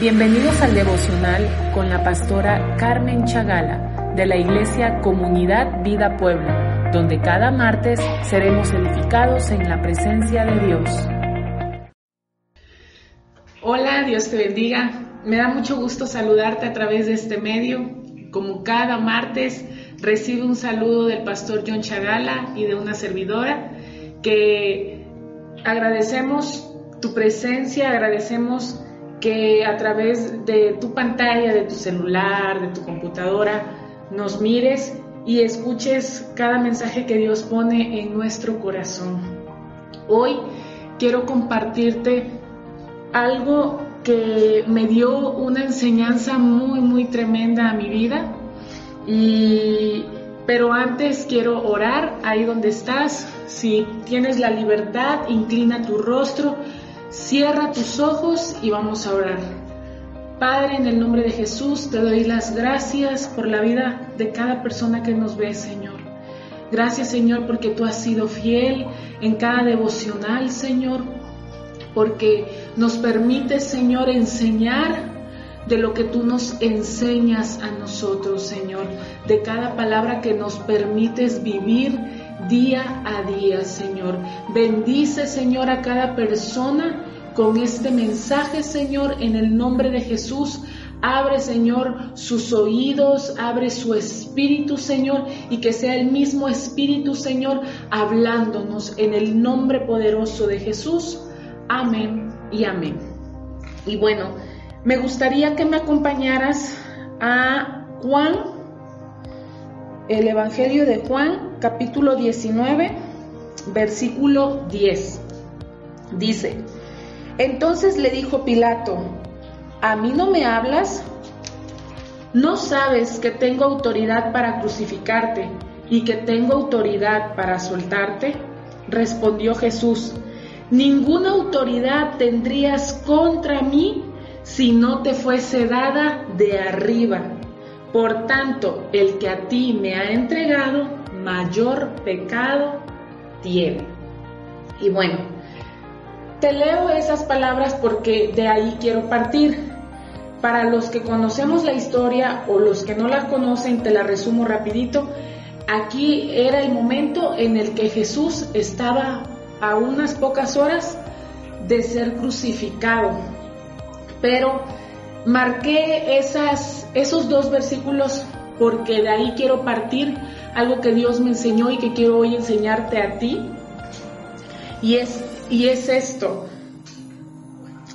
Bienvenidos al devocional con la pastora Carmen Chagala de la Iglesia Comunidad Vida Puebla, donde cada martes seremos edificados en la presencia de Dios. Hola, Dios te bendiga. Me da mucho gusto saludarte a través de este medio. Como cada martes, recibe un saludo del pastor John Chagala y de una servidora que agradecemos tu presencia, agradecemos que a través de tu pantalla, de tu celular, de tu computadora, nos mires y escuches cada mensaje que Dios pone en nuestro corazón. Hoy quiero compartirte algo que me dio una enseñanza muy, muy tremenda a mi vida. Y, pero antes quiero orar ahí donde estás. Si tienes la libertad, inclina tu rostro Cierra tus ojos y vamos a orar. Padre, en el nombre de Jesús, te doy las gracias por la vida de cada persona que nos ve, Señor. Gracias, Señor, porque tú has sido fiel en cada devocional, Señor, porque nos permite, Señor, enseñar de lo que tú nos enseñas a nosotros, Señor, de cada palabra que nos permites vivir día a día, Señor. Bendice, Señor, a cada persona con este mensaje, Señor, en el nombre de Jesús. Abre, Señor, sus oídos, abre su espíritu, Señor, y que sea el mismo espíritu, Señor, hablándonos en el nombre poderoso de Jesús. Amén y amén. Y bueno, me gustaría que me acompañaras a Juan el Evangelio de Juan, capítulo 19, versículo 10. Dice, entonces le dijo Pilato, ¿a mí no me hablas? ¿No sabes que tengo autoridad para crucificarte y que tengo autoridad para soltarte? Respondió Jesús, ninguna autoridad tendrías contra mí si no te fuese dada de arriba. Por tanto, el que a ti me ha entregado, mayor pecado tiene. Y bueno, te leo esas palabras porque de ahí quiero partir. Para los que conocemos la historia o los que no la conocen, te la resumo rapidito. Aquí era el momento en el que Jesús estaba a unas pocas horas de ser crucificado. Pero Marqué esas, esos dos versículos porque de ahí quiero partir algo que Dios me enseñó y que quiero hoy enseñarte a ti. Y es, y es esto.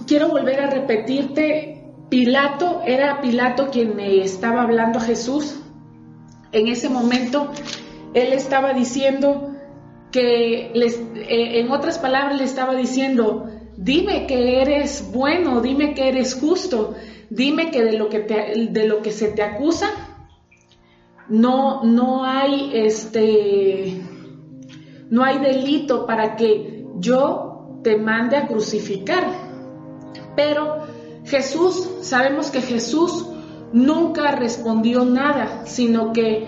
Quiero volver a repetirte, Pilato, era Pilato quien me estaba hablando a Jesús. En ese momento, él estaba diciendo que, les, eh, en otras palabras, le estaba diciendo, dime que eres bueno, dime que eres justo, dime que de lo que, de lo que se te acusa no, no hay este no hay delito para que yo te mande a crucificar. Pero Jesús, sabemos que Jesús nunca respondió nada, sino que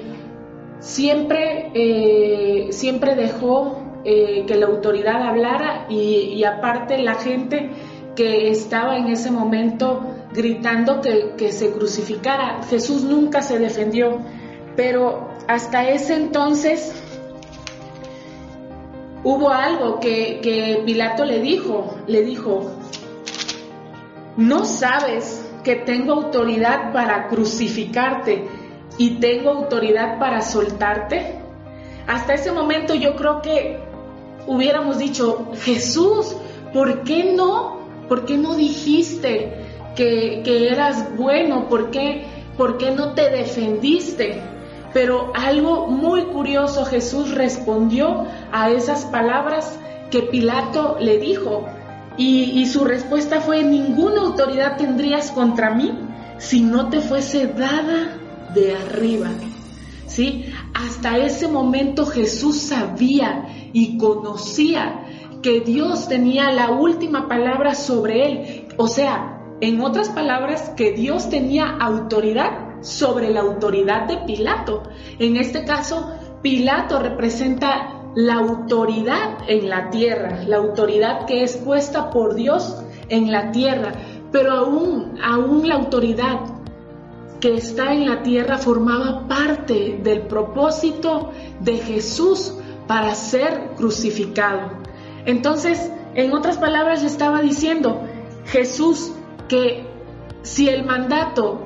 siempre, eh, siempre dejó eh, que la autoridad hablara y, aparte la gente que estaba en ese momento gritando que, se crucificara. Jesús nunca se defendió, pero hasta ese entonces hubo algo que, que Pilato le dijo, le dijo, ¿no sabes que tengo autoridad para crucificarte y tengo autoridad para soltarte? Hasta ese momento yo creo que hubiéramos dicho, Jesús, ¿por qué no? ¿Por qué no dijiste que, eras bueno? ¿Por qué, ¿Por qué no te defendiste? Pero algo muy curioso, Jesús respondió a esas palabras que Pilato le dijo. Y, y, su respuesta fue, ninguna autoridad tendrías contra mí si no te fuese dada de arriba. ¿Sí? Hasta ese momento Jesús sabía y conocía que Dios tenía la última palabra sobre él. O sea, en otras palabras, que Dios tenía autoridad sobre la autoridad de Pilato. En este caso, Pilato representa la autoridad en la tierra, la autoridad que es puesta por Dios en la tierra. pero aún, aún la autoridad que está en la tierra formaba parte del propósito de Jesús para ser crucificado. Entonces, en otras palabras, estaba diciendo Jesús que si el mandato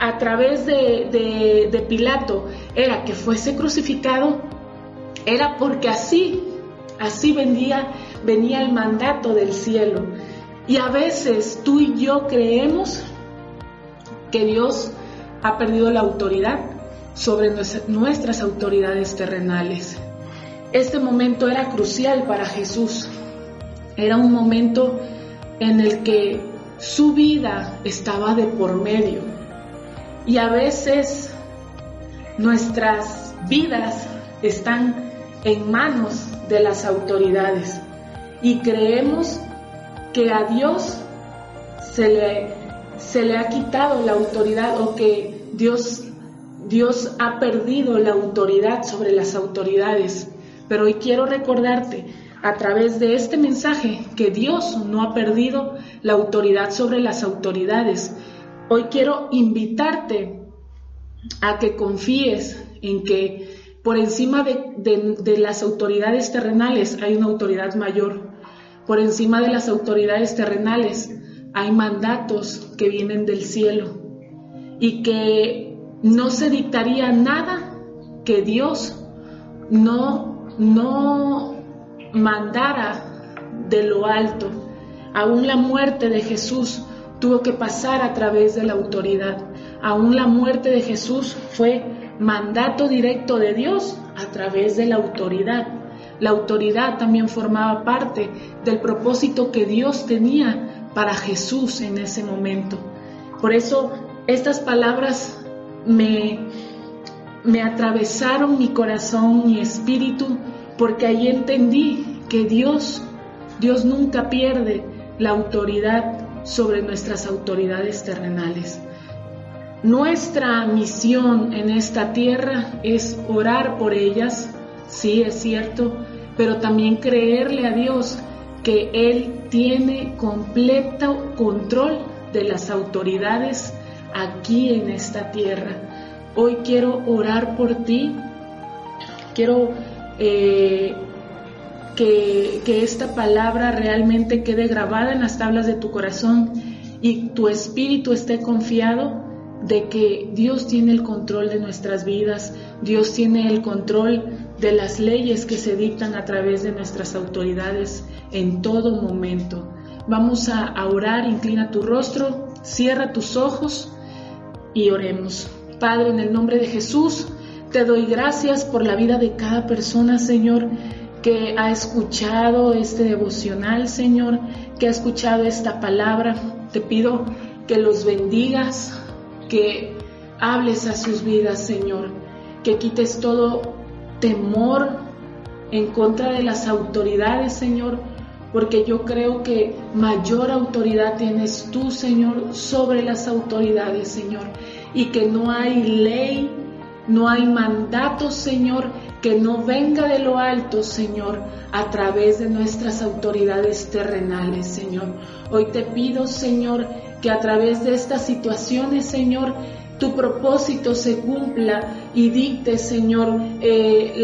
a través de, de, Pilato era que fuese crucificado, era porque así, así venía, venía el mandato del cielo. Y a veces tú y yo creemos que Dios ha perdido la autoridad sobre nuestras autoridades terrenales. Este momento era crucial para Jesús. Era un momento en el que su vida estaba de por medio. Y a veces nuestras vidas están en manos de las autoridades y creemos que a Dios se le, se le ha quitado la autoridad o que Dios, Dios ha perdido la autoridad sobre las autoridades. Pero hoy quiero recordarte a través de este mensaje que Dios no ha perdido la autoridad sobre las autoridades. Hoy quiero invitarte a que confíes en que por encima de, las autoridades terrenales hay una autoridad mayor. Por encima de las autoridades terrenales hay mandatos que vienen del cielo y que no se dictaría nada que Dios no, no mandara de lo alto. Aún la muerte de Jesús tuvo que pasar a través de la autoridad. Aún la muerte de Jesús fue mandato directo de Dios a través de la autoridad. La autoridad también formaba parte del propósito que Dios tenía para Jesús en ese momento. Por eso estas palabras me, me atravesaron mi corazón, mi espíritu, porque ahí entendí que Dios, Dios nunca pierde la autoridad sobre nuestras autoridades terrenales. Nuestra misión en esta tierra es orar por ellas, sí es cierto, pero también creerle a Dios que Él tiene completo control de las autoridades aquí en esta tierra. Hoy quiero orar por ti, quiero eh, que, que esta palabra realmente quede grabada en las tablas de tu corazón y tu espíritu esté confiado de que Dios tiene el control de nuestras vidas, Dios tiene el control de las leyes que se dictan a través de nuestras autoridades en todo momento. Vamos a, orar, inclina tu rostro, cierra tus ojos y oremos. Padre, en el nombre de Jesús, te doy gracias por la vida de cada persona, Señor, que ha escuchado este devocional, Señor, que ha escuchado esta palabra. Te pido que los bendigas, que hables a sus vidas, Señor, que quites todo temor en contra de las autoridades, Señor, porque yo creo que mayor autoridad tienes tú, Señor, sobre las autoridades, Señor, y que no hay ley no hay mandato, Señor, que no venga de lo alto, Señor, a través de nuestras autoridades terrenales, Señor. Hoy te pido, Señor, que a través de estas situaciones, Señor, tu propósito se cumpla y dicte, Señor, eh,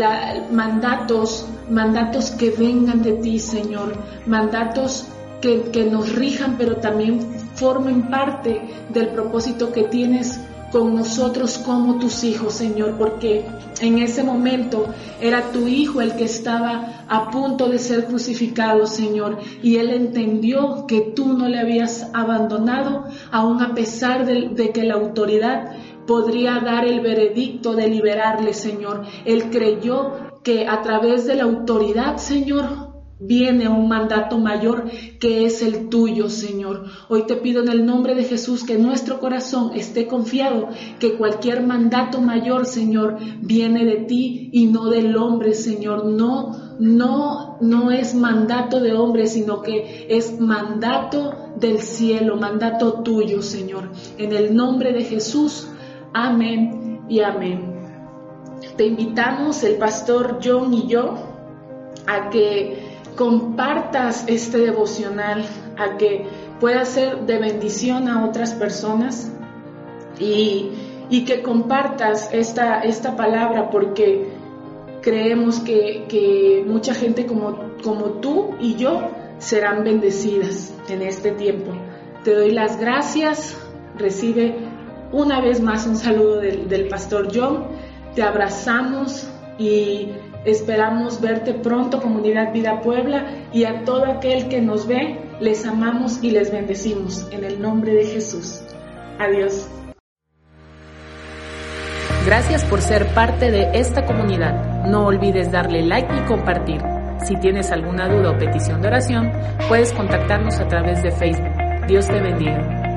mandatos, mandatos que vengan de ti, Señor, mandatos que, que nos rijan, pero también formen parte del propósito que tienes con nosotros como tus hijos, Señor, porque en ese momento era tu hijo el que estaba a punto de ser crucificado, Señor, y él entendió que tú no le habías abandonado, aun a pesar de, de que la autoridad podría dar el veredicto de liberarle, Señor. Él creyó que a través de la autoridad, Señor, viene un mandato mayor que es el tuyo, Señor. Hoy te pido en el nombre de Jesús que nuestro corazón esté confiado que cualquier mandato mayor, Señor, viene de ti y no del hombre, Señor. No, no, no es mandato de hombre, sino que es mandato del cielo, mandato tuyo, Señor. En el nombre de Jesús, amén y amén. Te invitamos, el pastor John y yo, a que compartas este devocional, a que pueda ser de bendición a otras personas y, que compartas esta, esta palabra porque creemos que, mucha gente como, como tú y yo serán bendecidas en este tiempo. Te doy las gracias, recibe una vez más un saludo del, del pastor John, te abrazamos y esperamos verte pronto, comunidad Vida Puebla, y a todo aquel que nos ve, les amamos y les bendecimos en el nombre de Jesús. Adiós. Gracias por ser parte de esta comunidad. No olvides darle like y compartir. Si tienes alguna duda o petición de oración, puedes contactarnos a través de Facebook. Dios te bendiga.